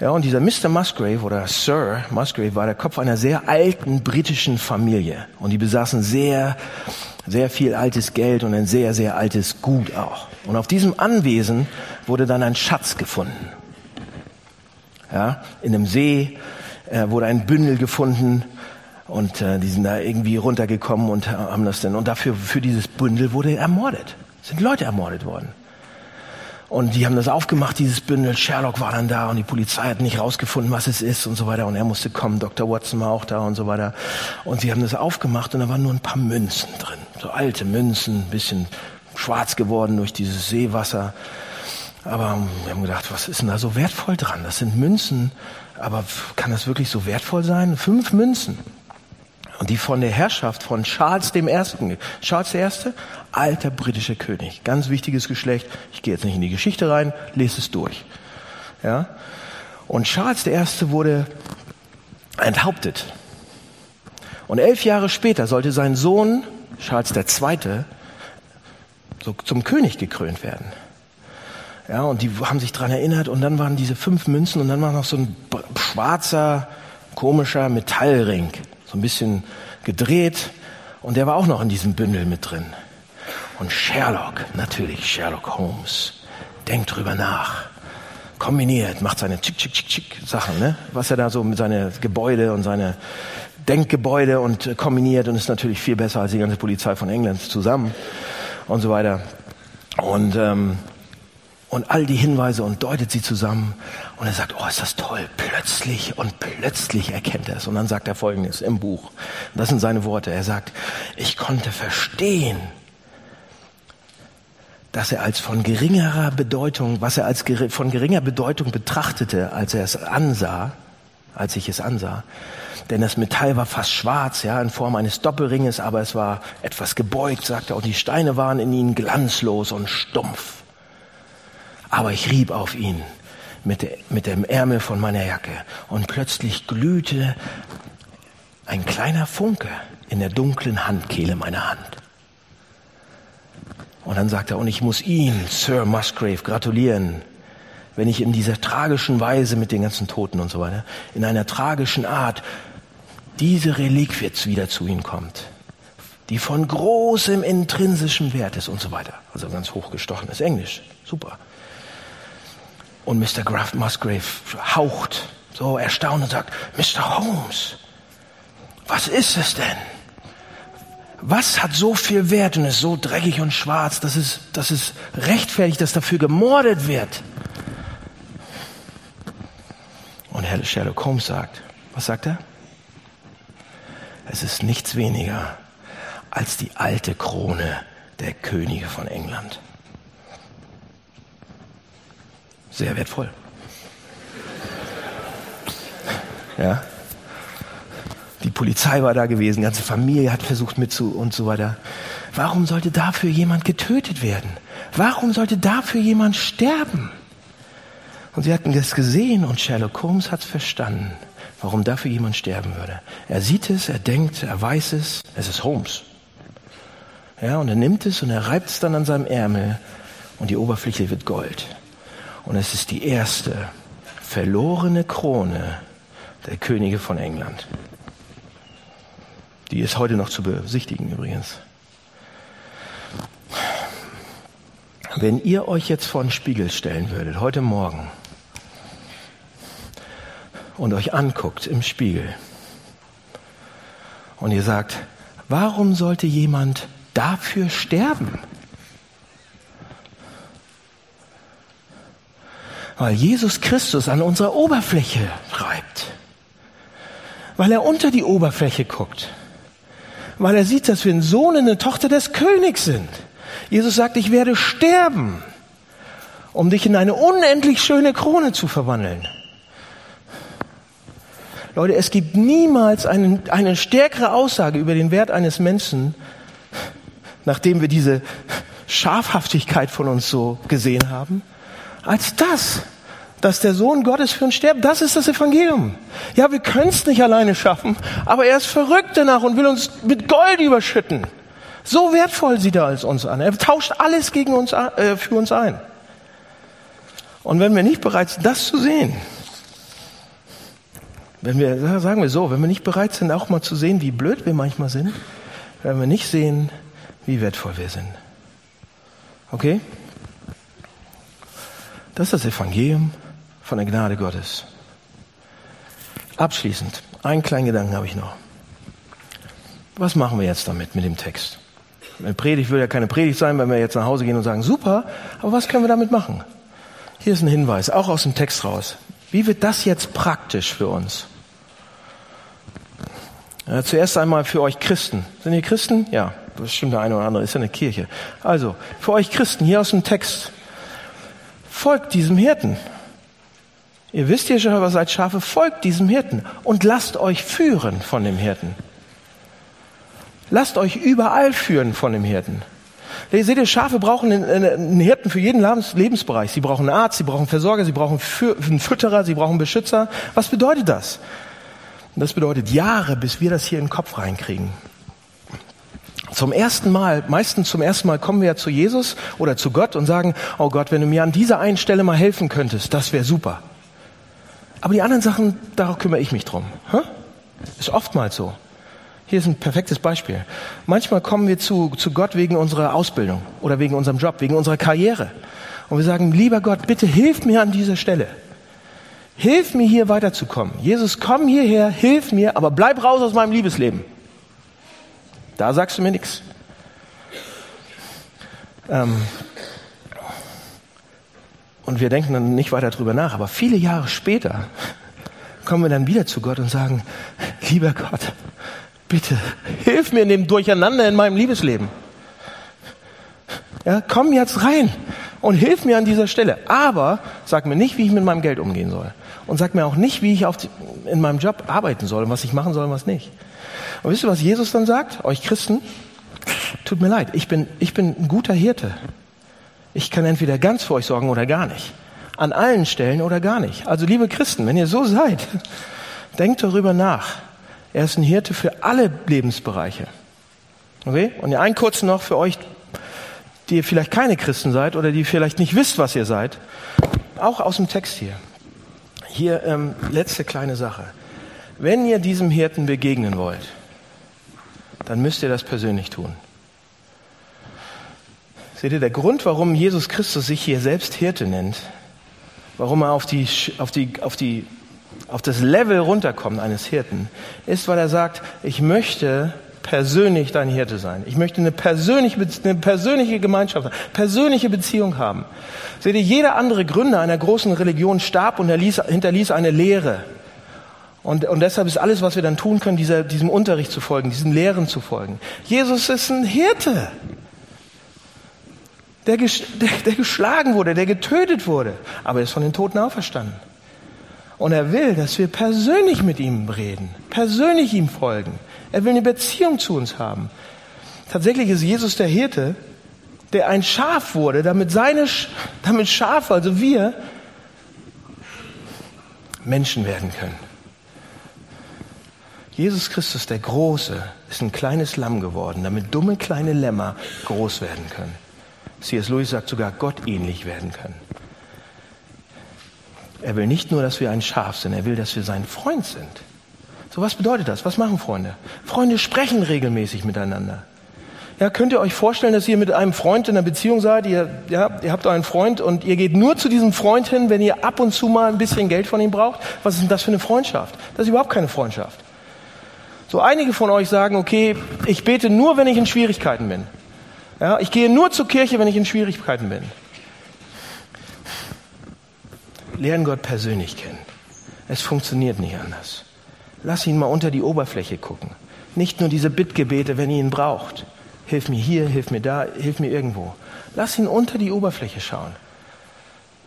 Ja, und dieser Mr. Musgrave oder Sir Musgrave war der Kopf einer sehr alten britischen Familie. Und die besaßen sehr, sehr viel altes Geld und ein sehr, sehr altes Gut auch. Und auf diesem Anwesen wurde dann ein Schatz gefunden. Ja, in einem See äh, wurde ein Bündel gefunden und äh, die sind da irgendwie runtergekommen und haben das denn und dafür für dieses Bündel wurde ermordet. Sind Leute ermordet worden. Und die haben das aufgemacht, dieses Bündel. Sherlock war dann da und die Polizei hat nicht rausgefunden, was es ist und so weiter. Und er musste kommen, Dr. Watson war auch da und so weiter. Und sie haben das aufgemacht und da waren nur ein paar Münzen drin. So alte Münzen, ein bisschen schwarz geworden durch dieses Seewasser. Aber wir haben gedacht, was ist denn da so wertvoll dran? Das sind Münzen, aber kann das wirklich so wertvoll sein? Fünf Münzen. Und die von der Herrschaft von Charles I. Charles I., alter britischer König. Ganz wichtiges Geschlecht. Ich gehe jetzt nicht in die Geschichte rein, lese es durch. Ja? Und Charles I. wurde enthauptet. Und elf Jahre später sollte sein Sohn, Charles II., so zum König gekrönt werden. Ja, und die haben sich dran erinnert und dann waren diese fünf Münzen und dann war noch so ein schwarzer, komischer Metallring, so ein bisschen gedreht und der war auch noch in diesem Bündel mit drin. Und Sherlock, natürlich Sherlock Holmes, denkt drüber nach, kombiniert, macht seine tschick, tschick, tschick, tschick Sachen, ne? was er da so mit seine Gebäude und seine Denkgebäude und kombiniert und ist natürlich viel besser als die ganze Polizei von England zusammen und so weiter. Und ähm, und all die Hinweise und deutet sie zusammen. Und er sagt, oh, ist das toll. Plötzlich und plötzlich erkennt er es. Und dann sagt er Folgendes im Buch. Das sind seine Worte. Er sagt, ich konnte verstehen, dass er als von geringerer Bedeutung, was er als von geringer Bedeutung betrachtete, als er es ansah, als ich es ansah. Denn das Metall war fast schwarz, ja, in Form eines Doppelringes, aber es war etwas gebeugt, sagt er, und die Steine waren in ihnen glanzlos und stumpf aber ich rieb auf ihn mit, mit dem Ärmel von meiner Jacke und plötzlich glühte ein kleiner Funke in der dunklen Handkehle meiner Hand. Und dann sagt er, und ich muss ihn, Sir Musgrave, gratulieren, wenn ich in dieser tragischen Weise mit den ganzen Toten und so weiter, in einer tragischen Art, diese Reliquie wieder zu ihm kommt, die von großem intrinsischen Wert ist und so weiter. Also ganz hochgestochenes Englisch. Super. Und Mr. Graf Musgrave haucht so erstaunt und sagt, Mr. Holmes, was ist es denn? Was hat so viel Wert und ist so dreckig und schwarz, dass es, dass es rechtfertigt, dass dafür gemordet wird? Und Herr Sherlock Holmes sagt, was sagt er? Es ist nichts weniger als die alte Krone der Könige von England sehr wertvoll. Ja. Die Polizei war da gewesen, die ganze Familie hat versucht mitzu und so weiter. Warum sollte dafür jemand getötet werden? Warum sollte dafür jemand sterben? Und sie hatten das gesehen und Sherlock Holmes hat es verstanden, warum dafür jemand sterben würde. Er sieht es, er denkt, er weiß es, es ist Holmes. Ja, und er nimmt es und er reibt es dann an seinem Ärmel und die Oberfläche wird Gold. Und es ist die erste verlorene Krone der Könige von England. Die ist heute noch zu besichtigen übrigens. Wenn ihr euch jetzt vor den Spiegel stellen würdet, heute Morgen, und euch anguckt im Spiegel, und ihr sagt, warum sollte jemand dafür sterben? Weil Jesus Christus an unserer Oberfläche reibt. Weil er unter die Oberfläche guckt. Weil er sieht, dass wir ein Sohn und eine Tochter des Königs sind. Jesus sagt, ich werde sterben, um dich in eine unendlich schöne Krone zu verwandeln. Leute, es gibt niemals eine, eine stärkere Aussage über den Wert eines Menschen, nachdem wir diese Scharfhaftigkeit von uns so gesehen haben, als das dass der Sohn Gottes für uns stirbt. Das ist das Evangelium. Ja, wir können es nicht alleine schaffen, aber er ist verrückt danach und will uns mit Gold überschütten. So wertvoll sieht er als uns an. Er tauscht alles gegen uns, äh, für uns ein. Und wenn wir nicht bereit sind, das zu sehen, wenn wir, sagen wir so, wenn wir nicht bereit sind, auch mal zu sehen, wie blöd wir manchmal sind, werden wir nicht sehen, wie wertvoll wir sind. Okay? Das ist das Evangelium von der Gnade Gottes. Abschließend, einen kleinen Gedanken habe ich noch. Was machen wir jetzt damit mit dem Text? Eine Predigt will ja keine Predigt sein, wenn wir jetzt nach Hause gehen und sagen, super, aber was können wir damit machen? Hier ist ein Hinweis, auch aus dem Text raus. Wie wird das jetzt praktisch für uns? Ja, zuerst einmal für euch Christen. Sind ihr Christen? Ja, bestimmt der eine oder andere ist ja eine Kirche. Also, für euch Christen, hier aus dem Text. Folgt diesem Hirten. Ihr wisst ja schon, was seid Schafe, folgt diesem Hirten und lasst euch führen von dem Hirten. Lasst euch überall führen von dem Hirten. Seht ihr, Schafe brauchen einen Hirten für jeden Lebensbereich. Sie brauchen einen Arzt, sie brauchen einen Versorger, sie brauchen einen Fütterer, sie brauchen einen Beschützer. Was bedeutet das? Das bedeutet Jahre, bis wir das hier in den Kopf reinkriegen. Zum ersten Mal, meistens zum ersten Mal kommen wir ja zu Jesus oder zu Gott und sagen, oh Gott, wenn du mir an dieser einen Stelle mal helfen könntest, das wäre super. Aber die anderen Sachen, darauf kümmere ich mich drum. Ist oftmals so. Hier ist ein perfektes Beispiel. Manchmal kommen wir zu, zu Gott wegen unserer Ausbildung oder wegen unserem Job, wegen unserer Karriere. Und wir sagen, lieber Gott, bitte hilf mir an dieser Stelle. Hilf mir hier weiterzukommen. Jesus, komm hierher, hilf mir, aber bleib raus aus meinem Liebesleben. Da sagst du mir nichts. Ähm, und wir denken dann nicht weiter drüber nach, aber viele Jahre später kommen wir dann wieder zu Gott und sagen, lieber Gott, bitte hilf mir in dem Durcheinander in meinem Liebesleben. Ja, komm jetzt rein und hilf mir an dieser Stelle. Aber sag mir nicht, wie ich mit meinem Geld umgehen soll. Und sag mir auch nicht, wie ich auf in meinem Job arbeiten soll und was ich machen soll und was nicht. Und wisst ihr, was Jesus dann sagt? Euch Christen? Tut mir leid, ich bin, ich bin ein guter Hirte. Ich kann entweder ganz für euch sorgen oder gar nicht. An allen Stellen oder gar nicht. Also liebe Christen, wenn ihr so seid, denkt darüber nach. Er ist ein Hirte für alle Lebensbereiche. Okay? Und einen kurzen noch für euch, die ihr vielleicht keine Christen seid oder die vielleicht nicht wisst, was ihr seid. Auch aus dem Text hier. Hier ähm, letzte kleine Sache. Wenn ihr diesem Hirten begegnen wollt, dann müsst ihr das persönlich tun. Seht ihr, der Grund, warum Jesus Christus sich hier selbst Hirte nennt, warum er auf, die, auf, die, auf, die, auf das Level runterkommt eines Hirten, ist, weil er sagt, ich möchte persönlich dein Hirte sein. Ich möchte eine persönliche, eine persönliche Gemeinschaft, persönliche Beziehung haben. Seht ihr, jeder andere Gründer einer großen Religion starb und hinterließ eine Lehre. Und, und deshalb ist alles, was wir dann tun können, dieser, diesem Unterricht zu folgen, diesen Lehren zu folgen. Jesus ist ein Hirte der, der, der geschlagen wurde, der getötet wurde, aber er ist von den Toten auferstanden. Und er will, dass wir persönlich mit ihm reden, persönlich ihm folgen. Er will eine Beziehung zu uns haben. Tatsächlich ist Jesus der Hirte, der ein Schaf wurde, damit seine, damit Schafe, also wir, Menschen werden können. Jesus Christus, der Große, ist ein kleines Lamm geworden, damit dumme kleine Lämmer groß werden können. C.S. Lewis sagt sogar Gott ähnlich werden können. Er will nicht nur, dass wir ein Schaf sind, er will, dass wir sein Freund sind. So, was bedeutet das? Was machen Freunde? Freunde sprechen regelmäßig miteinander. Ja, könnt ihr euch vorstellen, dass ihr mit einem Freund in einer Beziehung seid? Ihr, ja, ihr habt euren Freund und ihr geht nur zu diesem Freund hin, wenn ihr ab und zu mal ein bisschen Geld von ihm braucht. Was ist denn das für eine Freundschaft? Das ist überhaupt keine Freundschaft. So, einige von euch sagen, okay, ich bete nur, wenn ich in Schwierigkeiten bin. Ja, ich gehe nur zur Kirche, wenn ich in Schwierigkeiten bin. Lernen Gott persönlich kennen. Es funktioniert nicht anders. Lass ihn mal unter die Oberfläche gucken. Nicht nur diese Bittgebete, wenn ihr ihn braucht. Hilf mir hier, hilf mir da, hilf mir irgendwo. Lass ihn unter die Oberfläche schauen.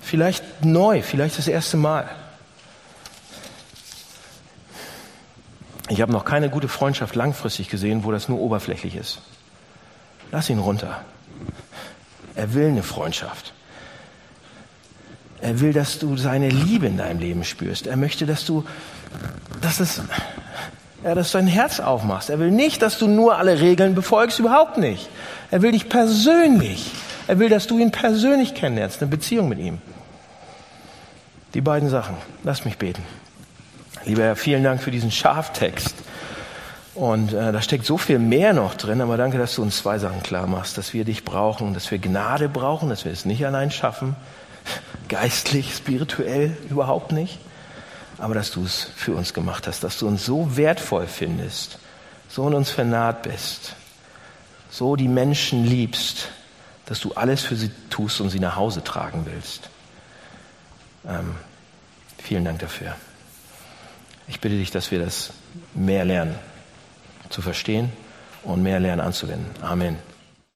Vielleicht neu, vielleicht das erste Mal. Ich habe noch keine gute Freundschaft langfristig gesehen, wo das nur oberflächlich ist. Lass ihn runter. Er will eine Freundschaft. Er will, dass du seine Liebe in deinem Leben spürst. Er möchte, dass du, dass es, ja, dass du dein Herz aufmachst. Er will nicht, dass du nur alle Regeln befolgst, überhaupt nicht. Er will dich persönlich. Er will, dass du ihn persönlich kennenlernst, eine Beziehung mit ihm. Die beiden Sachen. Lass mich beten. Lieber Herr, vielen Dank für diesen Schaftext. Und äh, da steckt so viel mehr noch drin, aber danke, dass du uns zwei Sachen klar machst, dass wir dich brauchen, dass wir Gnade brauchen, dass wir es nicht allein schaffen, geistlich, spirituell überhaupt nicht, aber dass du es für uns gemacht hast, dass du uns so wertvoll findest, so in uns vernarrt bist, so die Menschen liebst, dass du alles für sie tust und sie nach Hause tragen willst. Ähm, vielen Dank dafür. Ich bitte dich, dass wir das mehr lernen zu verstehen und mehr lernen anzuwenden. Amen.